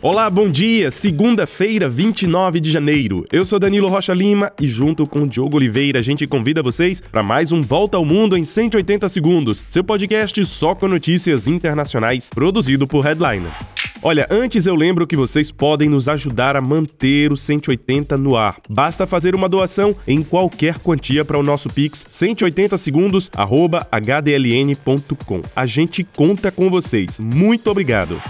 Olá, bom dia! Segunda-feira, 29 de janeiro. Eu sou Danilo Rocha Lima e, junto com Diogo Oliveira, a gente convida vocês para mais um Volta ao Mundo em 180 Segundos, seu podcast só com notícias internacionais, produzido por Headliner. Olha, antes eu lembro que vocês podem nos ajudar a manter o 180 no ar. Basta fazer uma doação em qualquer quantia para o nosso Pix 180 segundos hdln.com. A gente conta com vocês. Muito obrigado.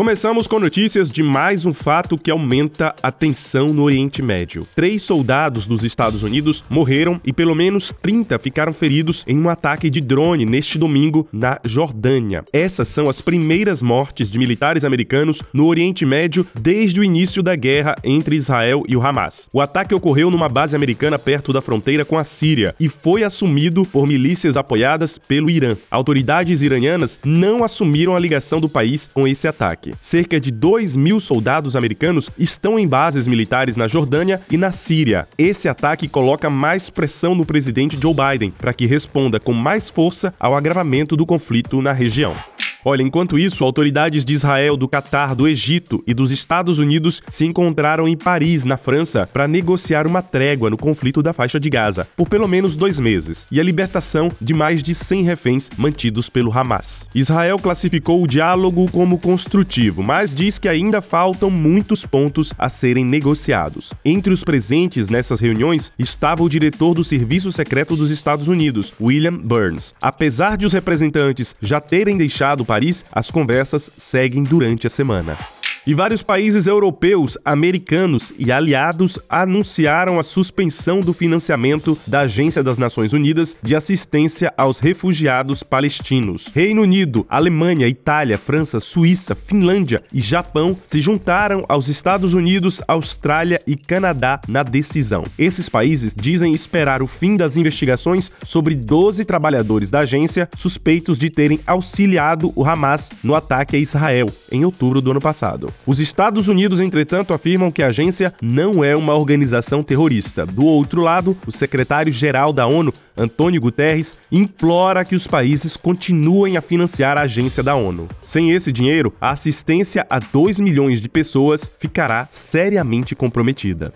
Começamos com notícias de mais um fato que aumenta a tensão no Oriente Médio. Três soldados dos Estados Unidos morreram e pelo menos 30 ficaram feridos em um ataque de drone neste domingo na Jordânia. Essas são as primeiras mortes de militares americanos no Oriente Médio desde o início da guerra entre Israel e o Hamas. O ataque ocorreu numa base americana perto da fronteira com a Síria e foi assumido por milícias apoiadas pelo Irã. Autoridades iranianas não assumiram a ligação do país com esse ataque. Cerca de 2 mil soldados americanos estão em bases militares na Jordânia e na Síria. Esse ataque coloca mais pressão no presidente Joe Biden para que responda com mais força ao agravamento do conflito na região. Olha, enquanto isso, autoridades de Israel, do Catar, do Egito e dos Estados Unidos se encontraram em Paris, na França, para negociar uma trégua no conflito da faixa de Gaza, por pelo menos dois meses, e a libertação de mais de 100 reféns mantidos pelo Hamas. Israel classificou o diálogo como construtivo, mas diz que ainda faltam muitos pontos a serem negociados. Entre os presentes nessas reuniões estava o diretor do Serviço Secreto dos Estados Unidos, William Burns. Apesar de os representantes já terem deixado Paris, as conversas seguem durante a semana. E vários países europeus, americanos e aliados anunciaram a suspensão do financiamento da Agência das Nações Unidas de Assistência aos Refugiados Palestinos. Reino Unido, Alemanha, Itália, França, Suíça, Finlândia e Japão se juntaram aos Estados Unidos, Austrália e Canadá na decisão. Esses países dizem esperar o fim das investigações sobre 12 trabalhadores da agência suspeitos de terem auxiliado o Hamas no ataque a Israel em outubro do ano passado. Os Estados Unidos, entretanto, afirmam que a agência não é uma organização terrorista. Do outro lado, o secretário-geral da ONU, Antônio Guterres, implora que os países continuem a financiar a agência da ONU. Sem esse dinheiro, a assistência a 2 milhões de pessoas ficará seriamente comprometida.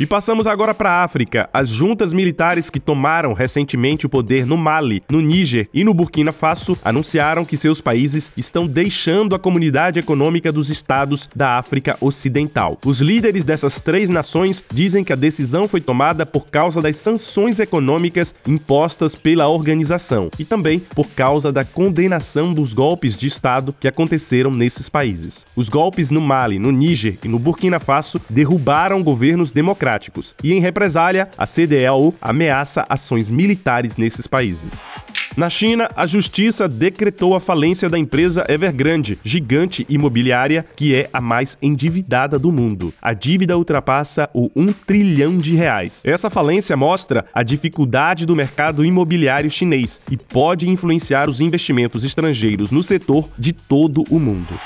E passamos agora para a África. As juntas militares que tomaram recentemente o poder no Mali, no Níger e no Burkina Faso anunciaram que seus países estão deixando a comunidade econômica dos estados da África Ocidental. Os líderes dessas três nações dizem que a decisão foi tomada por causa das sanções econômicas impostas pela organização e também por causa da condenação dos golpes de Estado que aconteceram nesses países. Os golpes no Mali, no Níger e no Burkina Faso derrubaram governos democráticos democráticos. E em represália, a CDAO ameaça ações militares nesses países. Na China, a justiça decretou a falência da empresa Evergrande, gigante imobiliária que é a mais endividada do mundo. A dívida ultrapassa o 1 trilhão de reais. Essa falência mostra a dificuldade do mercado imobiliário chinês e pode influenciar os investimentos estrangeiros no setor de todo o mundo.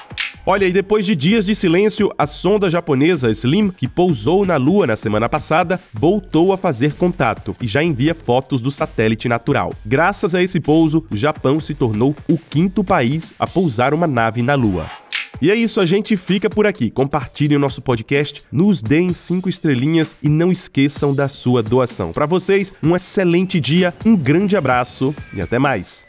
Olha, e depois de dias de silêncio, a sonda japonesa Slim, que pousou na Lua na semana passada, voltou a fazer contato e já envia fotos do satélite natural. Graças a esse pouso, o Japão se tornou o quinto país a pousar uma nave na Lua. E é isso, a gente fica por aqui. Compartilhem o nosso podcast, nos deem cinco estrelinhas e não esqueçam da sua doação. Para vocês, um excelente dia, um grande abraço e até mais.